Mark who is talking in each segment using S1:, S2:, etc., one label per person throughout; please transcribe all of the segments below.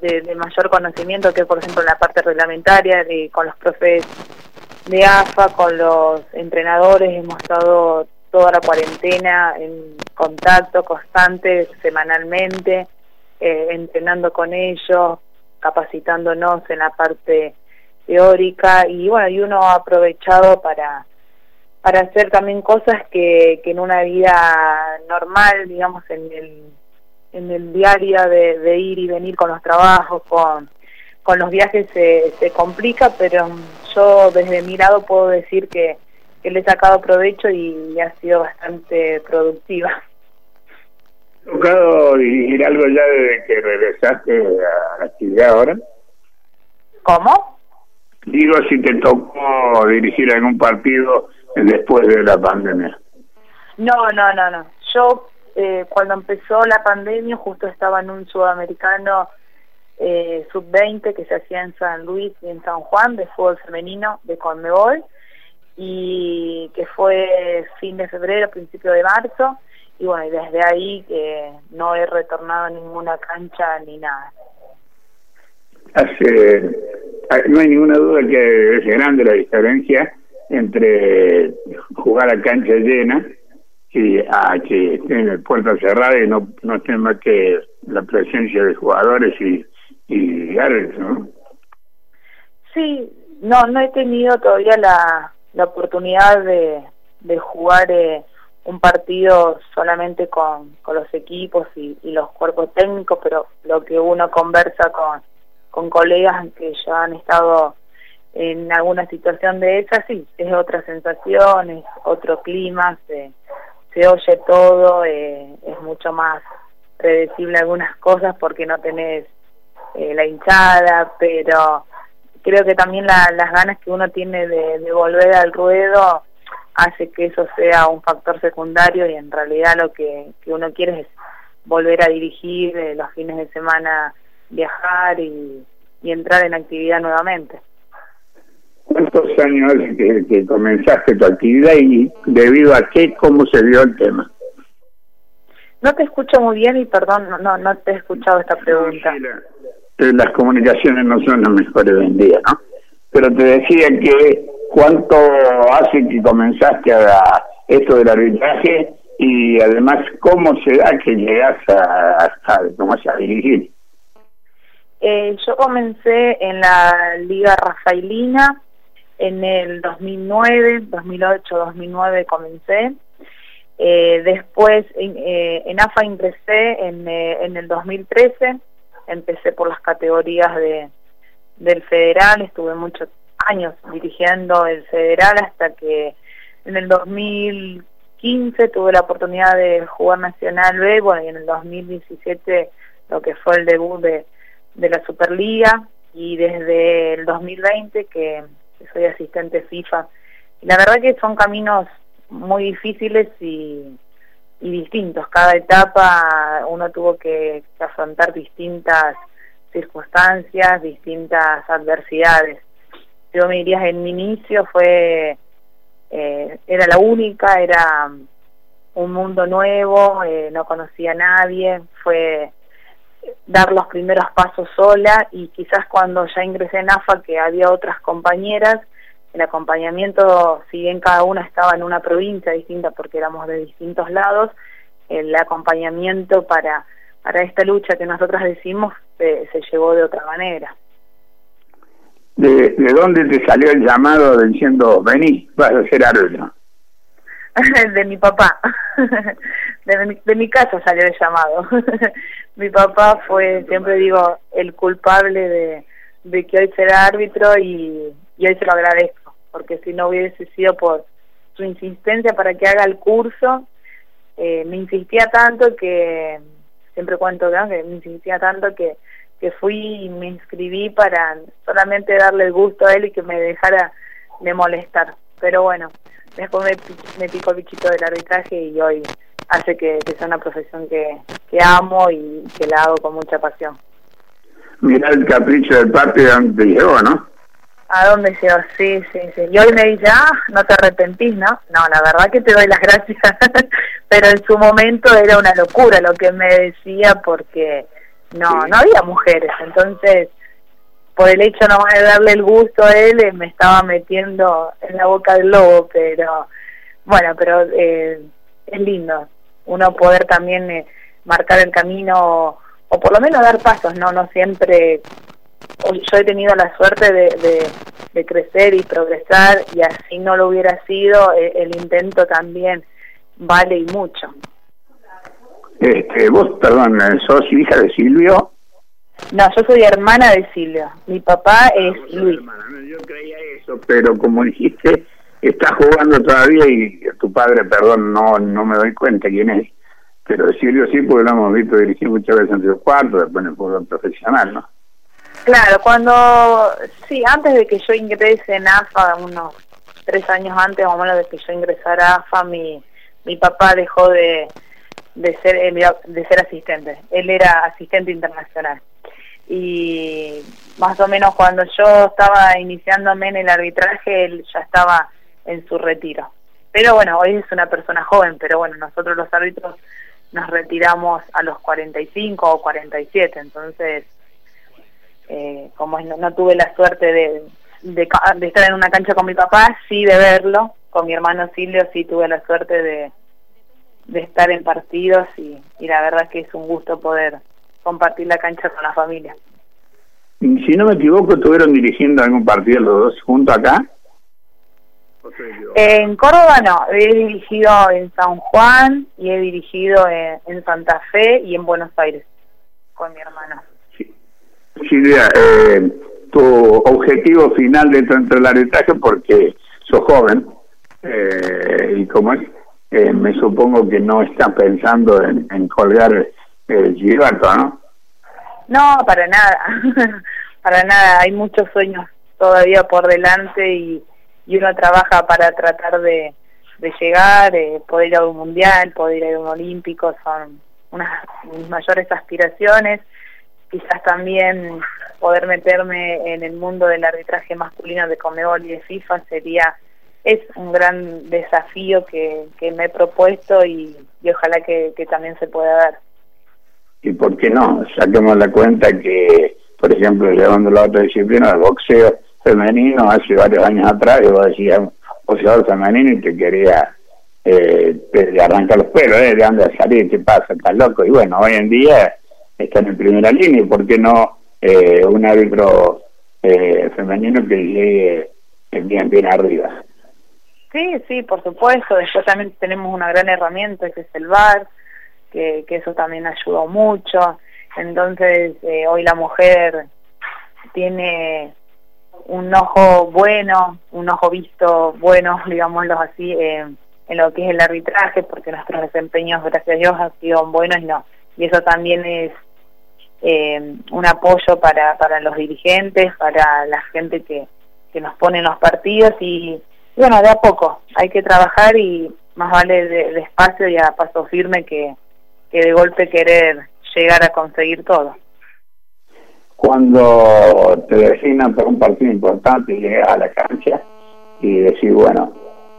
S1: de, mayor conocimiento, que por ejemplo la parte reglamentaria, de, con los profes de AFA, con los entrenadores, hemos estado toda la cuarentena en contacto constante, semanalmente, eh, entrenando con ellos, capacitándonos en la parte teórica y bueno, y uno ha aprovechado para para hacer también cosas que, que en una vida normal, digamos, en el, en el diario de, ir y venir con los trabajos, con, con los viajes se, se complica, pero yo desde mi lado puedo decir que, que le he sacado provecho y, ha sido bastante productiva.
S2: ¿Tocado dirigir algo ya desde que regresaste a la actividad ahora?
S1: ¿Cómo?
S2: Digo, si te tocó dirigir algún partido después de la pandemia.
S1: No, no, no, no. Yo eh, cuando empezó la pandemia justo estaba en un sudamericano eh, sub-20 que se hacía en San Luis y en San Juan de fútbol femenino de Conmebol y que fue fin de febrero, principio de marzo y bueno, y desde ahí que no he retornado a ninguna cancha ni nada.
S2: Hace, no hay ninguna duda que es grande la diferencia entre jugar a cancha llena y a que en puerta cerrada y no, no más que la presencia de jugadores y, y árbitros, ¿no?
S1: Sí, no, no he tenido todavía la, la oportunidad de, de jugar eh, un partido solamente con, con los equipos y, y, los cuerpos técnicos, pero lo que uno conversa con, con colegas que ya han estado en alguna situación de esa, sí, es otra sensación, es otro clima, se, se oye todo, eh, es mucho más predecible algunas cosas porque no tenés eh, la hinchada, pero creo que también las ganas que uno tiene de, volver al ruedo hace que eso sea un factor secundario y en realidad lo que, uno quiere es volver a dirigir eh, los fines de semana, viajar y entrar en actividad nuevamente.
S2: ¿Cuántos años que, que comenzaste tu actividad y debido a qué, cómo se dio el tema?
S1: No te escucho muy bien y perdón, no, no te he escuchado esta pregunta.
S2: las comunicaciones no son las mejores hoy en día, ¿no? Pero te decía que cuánto hace que comenzaste a esto del arbitraje y además cómo se da que llegas a, a, a dirigir.
S1: Eh, yo comencé en la Liga Rafaelina en el 2009, 2008, 2009 comencé. Eh, después eh, en AFA ingresé en, eh, en, el 2013, empecé por las categorías de, del federal, estuve muchos años dirigiendo el federal hasta que en el 2015 tuve la oportunidad de jugar Nacional B, y en el 2017 lo que fue el debut de, de la Superliga. Y desde el 2020 que soy asistente FIFA. La verdad que son caminos muy difíciles y, distintos. Cada etapa uno tuvo que, afrontar distintas circunstancias, distintas adversidades. Yo me diría en mi inicio fue, eh, era la única, era un mundo nuevo, eh, no conocía a nadie, fue dar los primeros pasos sola y quizás cuando ya ingresé en AFA que había otras compañeras, el acompañamiento, si bien cada una estaba en una provincia distinta porque éramos de distintos lados, el acompañamiento para, para esta lucha que nosotras decimos se llevó de otra manera.
S2: ¿De, ¿De dónde te salió el llamado diciendo, vení, vas a ser árbitro?
S1: de mi papá. de, mi, de mi casa salió el llamado. mi papá fue, siempre digo, el culpable de, que hoy será árbitro y, y hoy se lo agradezco, porque si no hubiese sido por su insistencia para que haga el curso, eh, me insistía tanto que, siempre cuento que me insistía tanto que, que fui y me inscribí para solamente darle el gusto a él y que me dejara de molestar. Pero bueno, después me, me picó el bichito del arbitraje y hoy hace que, sea una profesión que, que amo y que la hago con mucha pasión.
S2: Mira el capricho del papi a dónde llegó, ¿no?
S1: A dónde llegó, sí, sí, sí. Y hoy me dice, ah, no te arrepentís, ¿no? No, la verdad que te doy las gracias, pero en su momento era una locura lo que me decía porque no, no había mujeres, entonces por el hecho no de darle el gusto a él, eh, me estaba metiendo en la boca del lobo, pero bueno, pero eh, es lindo uno poder también eh, marcar el camino o por lo menos dar pasos, no no siempre yo he tenido la suerte de, de, crecer y progresar y así no lo hubiera sido, el intento también vale y mucho.
S2: Este, vos, perdón, sos hija de Silvio.
S1: No, yo soy hermana de Silvio. Mi papá es Luis.
S2: yo creía eso, pero como dijiste, está jugando todavía y tu padre, perdón, no no me doy cuenta quién es. Pero Silvio sí, porque lo hemos visto dirigir muchas veces en el cuarto, después en el fútbol profesional, ¿no?
S1: Claro, cuando, sí, antes de que yo ingrese en AFA, unos tres años antes o menos de que yo ingresara a AFA, mi, mi papá dejó de, de ser eh, de ser asistente. Él era asistente internacional. Y más o menos cuando yo estaba iniciándome en el arbitraje, él ya estaba en su retiro. Pero bueno, hoy es una persona joven, pero bueno, nosotros los árbitros nos retiramos a los 45 o 47, entonces eh, como no, tuve la suerte de, de, de, estar en una cancha con mi papá, sí de verlo, con mi hermano Silvio sí tuve la suerte de, estar en partidos y, la verdad que es un gusto poder compartir la cancha con la familia.
S2: Si no me equivoco, ¿estuvieron dirigiendo algún partido los dos juntos acá?
S1: En Córdoba no, he dirigido en San Juan y he dirigido en, Santa Fe y en Buenos Aires con mi hermana.
S2: Sí. Silvia, eh, tu objetivo final dentro del arbitraje, porque sos joven, eh, y como es, eh, me supongo que no está pensando en, colgar el girato, ¿no?
S1: No, para nada, para nada. Hay muchos sueños todavía por delante y, y uno trabaja para tratar de, de llegar, eh, poder ir a un mundial, poder ir a un olímpico, son unas mis mayores aspiraciones. Quizás también poder meterme en el mundo del arbitraje masculino de Comebol y de FIFA sería es un gran desafío que, que me he propuesto y, ojalá que, también se pueda dar.
S2: ¿Y por qué no? Saquemos la cuenta que, por ejemplo, llevando la otra disciplina, el boxeo femenino, hace varios años atrás, yo decía, boxeador femenino y te quería eh, te arrancar los pelos, ¿eh? de dónde salir, qué pasa, estás loco. Y bueno, hoy en día están en primera línea, y ¿por qué no eh, un árbitro eh, femenino que llegue bien, bien arriba?
S1: Sí, sí, por supuesto. Después también tenemos una gran herramienta que es el VAR, que, que eso también ayudó mucho. Entonces, eh, hoy la mujer tiene un ojo bueno, un ojo visto bueno, digámoslo así, eh, en lo que es el arbitraje, porque nuestros desempeños, gracias a Dios, han sido buenos y no. Y eso también es eh, un apoyo para, para los dirigentes, para la gente que, que nos pone en los partidos y bueno, de a poco, hay que trabajar y más vale despacio de y a paso firme que, que de golpe querer llegar a conseguir todo.
S2: Cuando te designan para un partido importante y llegas a la cancha y decís, bueno,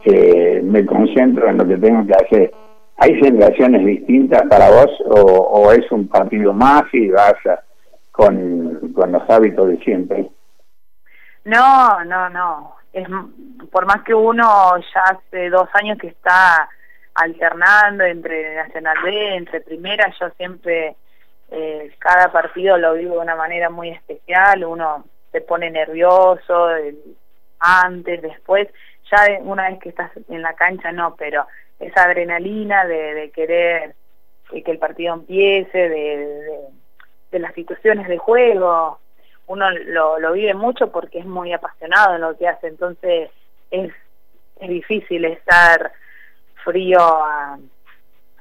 S2: eh, me concentro en lo que tengo que hacer, ¿hay sensaciones distintas para vos o, es un partido más y vas con, con los hábitos de siempre?
S1: No, no, no es por más que uno ya hace dos años que está alternando entre Nacional B, entre Primera, yo siempre eh, cada partido lo vivo de una manera muy especial, uno se pone nervioso antes, después, ya una vez que estás en la cancha no, pero esa adrenalina de, querer que el partido empiece, de, las situaciones de juego, uno lo, lo vive mucho porque es muy apasionado en lo que hace, entonces es, es difícil estar frío a,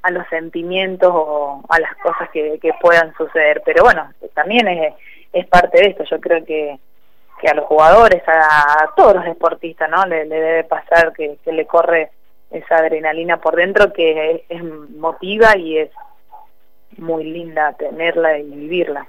S1: a los sentimientos o a las cosas que, que puedan suceder, pero bueno, también es, es parte de esto, yo creo que, a los jugadores, a, todos los deportistas, ¿no? Le, debe pasar que, que, le corre esa adrenalina por dentro que es motiva y es muy linda tenerla y vivirla.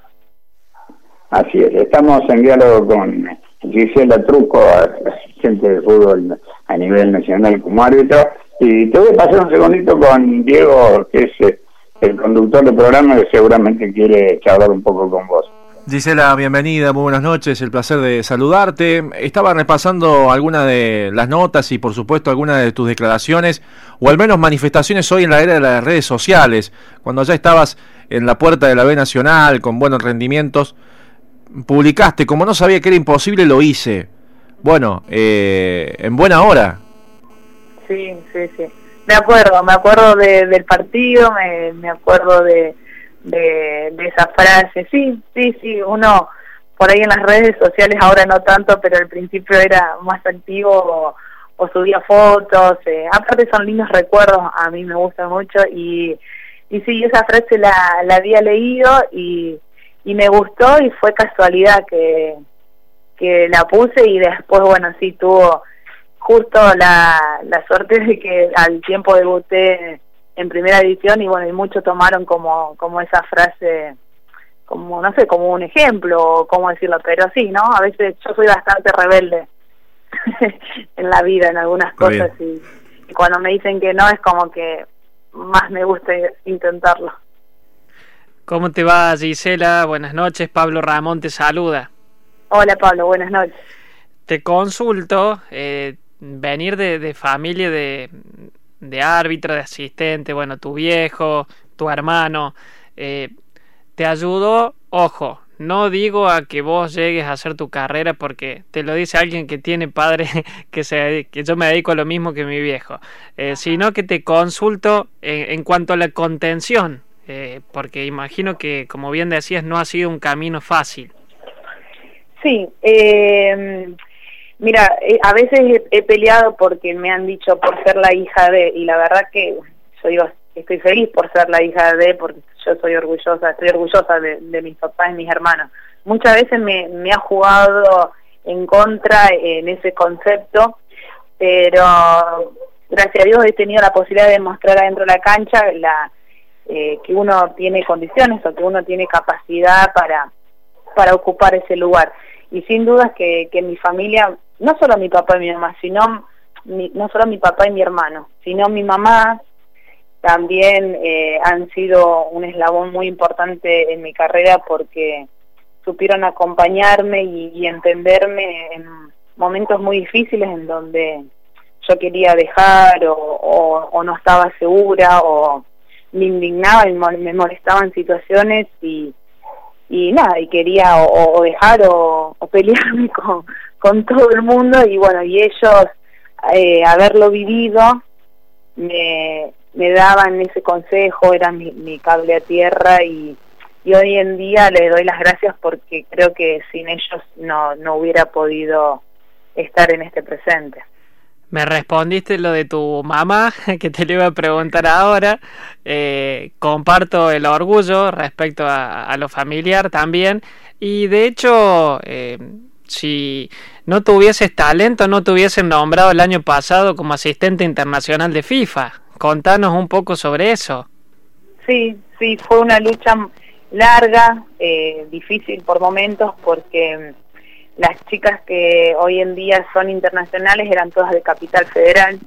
S2: Así es, estamos en diálogo con Gisela Truco, asistente de fútbol a nivel nacional como árbitro, y te voy a pasar un segundito con Diego, que es el conductor del programa que seguramente quiere charlar un poco con vos.
S3: Gisela, bienvenida, muy buenas noches, el placer de saludarte. Estaba repasando algunas de las notas y por supuesto algunas de tus declaraciones, o al menos manifestaciones hoy en la era de las redes sociales, cuando ya estabas en la puerta de la B Nacional con buenos rendimientos, publicaste, como no sabía que era imposible, lo hice. Bueno, eh, en buena hora.
S1: Sí, sí, sí. Me acuerdo, me acuerdo del partido, me, me acuerdo de de, esa frase. Sí, sí, sí, uno por ahí en las redes sociales ahora no tanto, pero al principio era más activo o, subía fotos. Eh. Aparte son lindos recuerdos, a mí me gusta mucho y, y sí, esa frase la, la había leído y, y me gustó y fue casualidad que, que la puse y después, bueno, sí, tuvo justo la, la suerte de que al tiempo debuté en primera edición y bueno, y muchos tomaron como, como esa frase, como, no sé, como un ejemplo, cómo decirlo, pero sí, ¿no? A veces yo soy bastante rebelde en la vida, en algunas cosas, y, cuando me dicen que no es como que más me gusta intentarlo.
S4: ¿Cómo te va, Gisela? Buenas noches, Pablo Ramón te saluda.
S1: Hola, Pablo, buenas noches.
S4: Te consulto, eh, venir de, de familia de, de árbitro, de asistente, bueno, tu viejo, tu hermano, eh, te ayudó, ojo, no digo a que vos llegues a hacer tu carrera porque te lo dice alguien que tiene padre que se que yo me dedico a lo mismo que mi viejo, eh, sino que te consulto en, cuanto a la contención, eh, porque imagino que, como bien decías, no ha sido un camino fácil.
S1: Sí, eh, Mira, eh, a veces he, peleado porque me han dicho por ser la hija de, y la verdad que yo digo, estoy feliz por ser la hija de, porque yo soy orgullosa, estoy orgullosa de, mis papás y mis hermanos. Muchas veces me, me ha jugado en contra en ese concepto, pero gracias a Dios he tenido la posibilidad de mostrar adentro de la cancha la, eh, que uno tiene condiciones o que uno tiene capacidad para, para ocupar ese lugar. Y sin dudas que, que mi familia no solo mi papá y mi mamá, sino no solo mi papá y mi hermano, sino mi mamá también eh, han sido un eslabón muy importante en mi carrera porque supieron acompañarme y, entenderme en momentos muy difíciles en donde yo quería dejar o, no estaba segura o me indignaba y me molestaban situaciones y, y nada, y quería o, dejar o, pelearme con, con todo el mundo y bueno, y ellos, eh, haberlo vivido, me, me daban ese consejo, era mi, mi cable a tierra y, y hoy en día les doy las gracias porque creo que sin ellos no, no hubiera podido estar en este presente.
S4: Me respondiste lo de tu mamá, que te lo iba a preguntar ahora. Eh, comparto el orgullo respecto a, lo familiar también. Y de hecho, eh, si no tuvieses talento, no te hubiesen nombrado el año pasado como asistente internacional de FIFA. Contanos un poco sobre eso.
S1: Sí, sí, fue una lucha larga, eh, difícil por momentos, porque las chicas que hoy en día son internacionales eran todas de Capital Federal,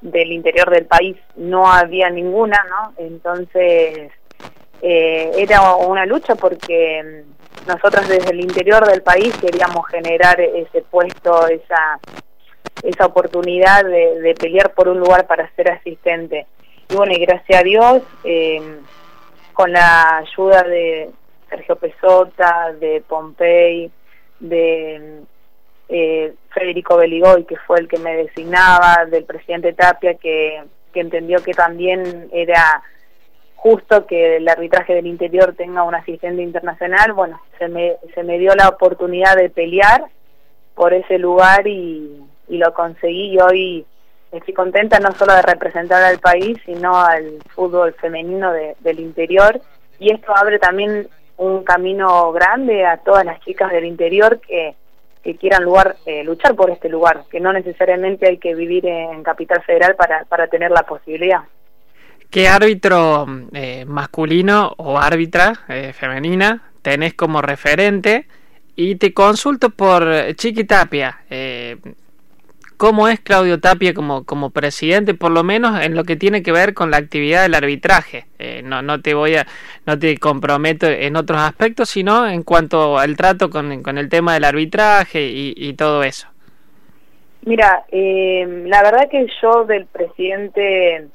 S1: del interior del país no había ninguna, ¿no? Entonces eh, era una lucha porque nosotros desde el interior del país queríamos generar ese puesto, esa, esa oportunidad de, pelear por un lugar para ser asistente. Y bueno, y gracias a Dios, eh, con la ayuda de Sergio Pesota, de Pompey, de eh, Federico Beligoy, que fue el que me designaba, del presidente Tapia, que, que entendió que también era justo que el arbitraje del interior tenga un asistente internacional, bueno, se me, se me dio la oportunidad de pelear por ese lugar y, y lo conseguí y hoy estoy contenta no solo de representar al país, sino al fútbol femenino del interior y esto abre también un camino grande a todas las chicas del interior que, que quieran lugar, eh, luchar por este lugar, que no necesariamente hay que vivir en Capital Federal para, para tener la posibilidad.
S4: ¿Qué árbitro eh, masculino o árbitra eh, femenina tenés como referente? Y te consulto por Chiqui Tapia. cómo es Claudio Tapia como, como presidente, por lo menos en lo que tiene que ver con la actividad del arbitraje. Eh, no, no te voy a, no te comprometo en otros aspectos, sino en cuanto al trato con, con el tema del arbitraje y, y todo eso.
S1: Mira, eh, la verdad que yo del presidente,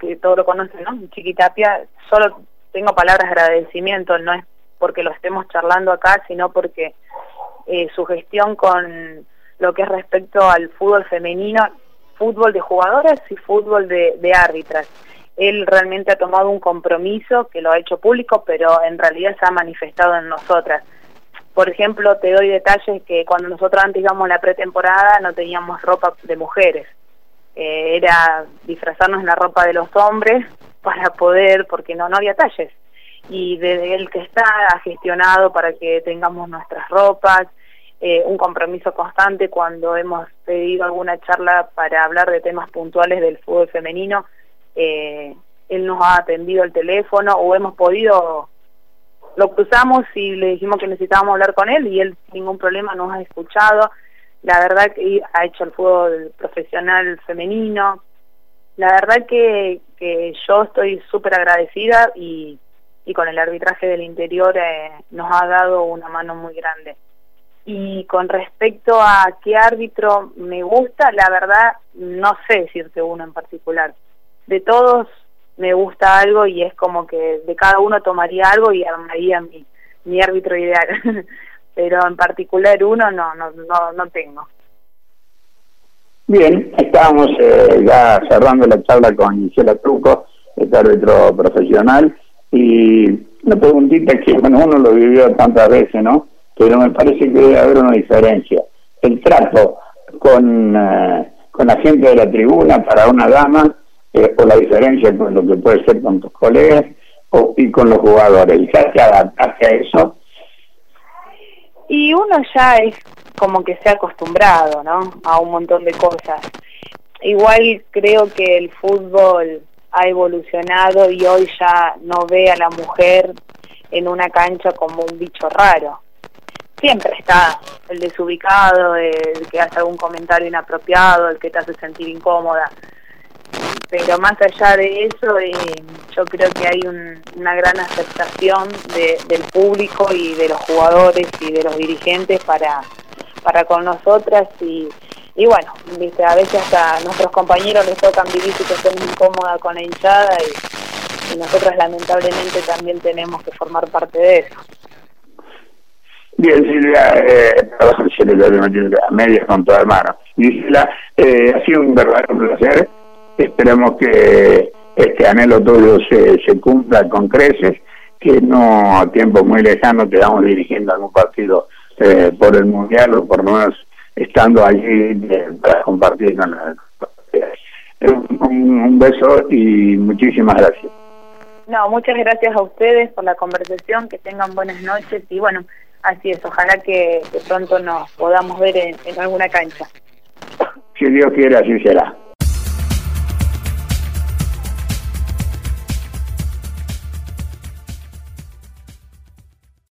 S1: que todo lo conocen, ¿no? Chiquitapia, solo tengo palabras de agradecimiento, no es porque lo estemos charlando acá, sino porque eh, su gestión con lo que es respecto al fútbol femenino, fútbol de jugadoras y fútbol de, de árbitras. Él realmente ha tomado un compromiso que lo ha hecho público, pero en realidad se ha manifestado en nosotras. Por ejemplo, te doy detalles que cuando nosotros antes íbamos a la pretemporada no teníamos ropa de mujeres. Eh, era disfrazarnos en la ropa de los hombres para poder, porque no, no había talles. Y desde el que está ha gestionado para que tengamos nuestras ropas, eh, un compromiso constante cuando hemos pedido alguna charla para hablar de temas puntuales del fútbol femenino. Eh, él nos ha atendido el teléfono o hemos podido, lo cruzamos y le dijimos que necesitábamos hablar con él y él sin ningún problema nos ha escuchado. La verdad que ha hecho el fútbol profesional femenino. La verdad que, que yo estoy súper agradecida y, y con el arbitraje del interior eh, nos ha dado una mano muy grande. Y con respecto a qué árbitro me gusta, la verdad no sé decirte uno en particular. De todos me gusta algo y es como que de cada uno tomaría algo y armaría mi, mi árbitro ideal. Pero en particular uno no, no, no, no tengo.
S2: Bien, estábamos eh, ya cerrando la charla con Gisela Truco, este árbitro profesional, y una preguntita que bueno, uno lo vivió tantas veces, ¿no? pero me parece que debe haber una diferencia. El trato con, eh, con la gente de la tribuna para una dama, eh, o la diferencia con lo que puede ser con tus colegas o, y con los jugadores. ¿Y se adaptarse a eso?
S1: Y uno ya es como que se ha acostumbrado, ¿no? A un montón de cosas. Igual creo que el fútbol ha evolucionado y hoy ya no ve a la mujer en una cancha como un bicho raro siempre está el desubicado, el que hace algún comentario inapropiado, el que te hace sentir incómoda. Pero más allá de eso, eh, yo creo que hay una gran aceptación del público y de los jugadores y de los dirigentes para, para con nosotras y, y bueno, ¿viste? a veces hasta nuestros compañeros les tocan vivir situaciones incómodas con la hinchada y, y nosotros lamentablemente también tenemos que formar parte de eso.
S2: Bien, Silvia, eh, se le a medias con toda hermano. Gisela, eh, ha sido un verdadero placer. Esperamos que este anhelo tuyo se, se cumpla con creces, que no a tiempo muy lejano te vamos dirigiendo algún partido eh, por el Mundial o por lo menos estando allí eh, para compartir con la... Un, un beso y muchísimas gracias.
S1: No, muchas gracias a ustedes por la conversación, que tengan buenas noches y bueno, Así es, ojalá que, pronto nos podamos ver en, en alguna cancha.
S2: Si Dios quiere, así será.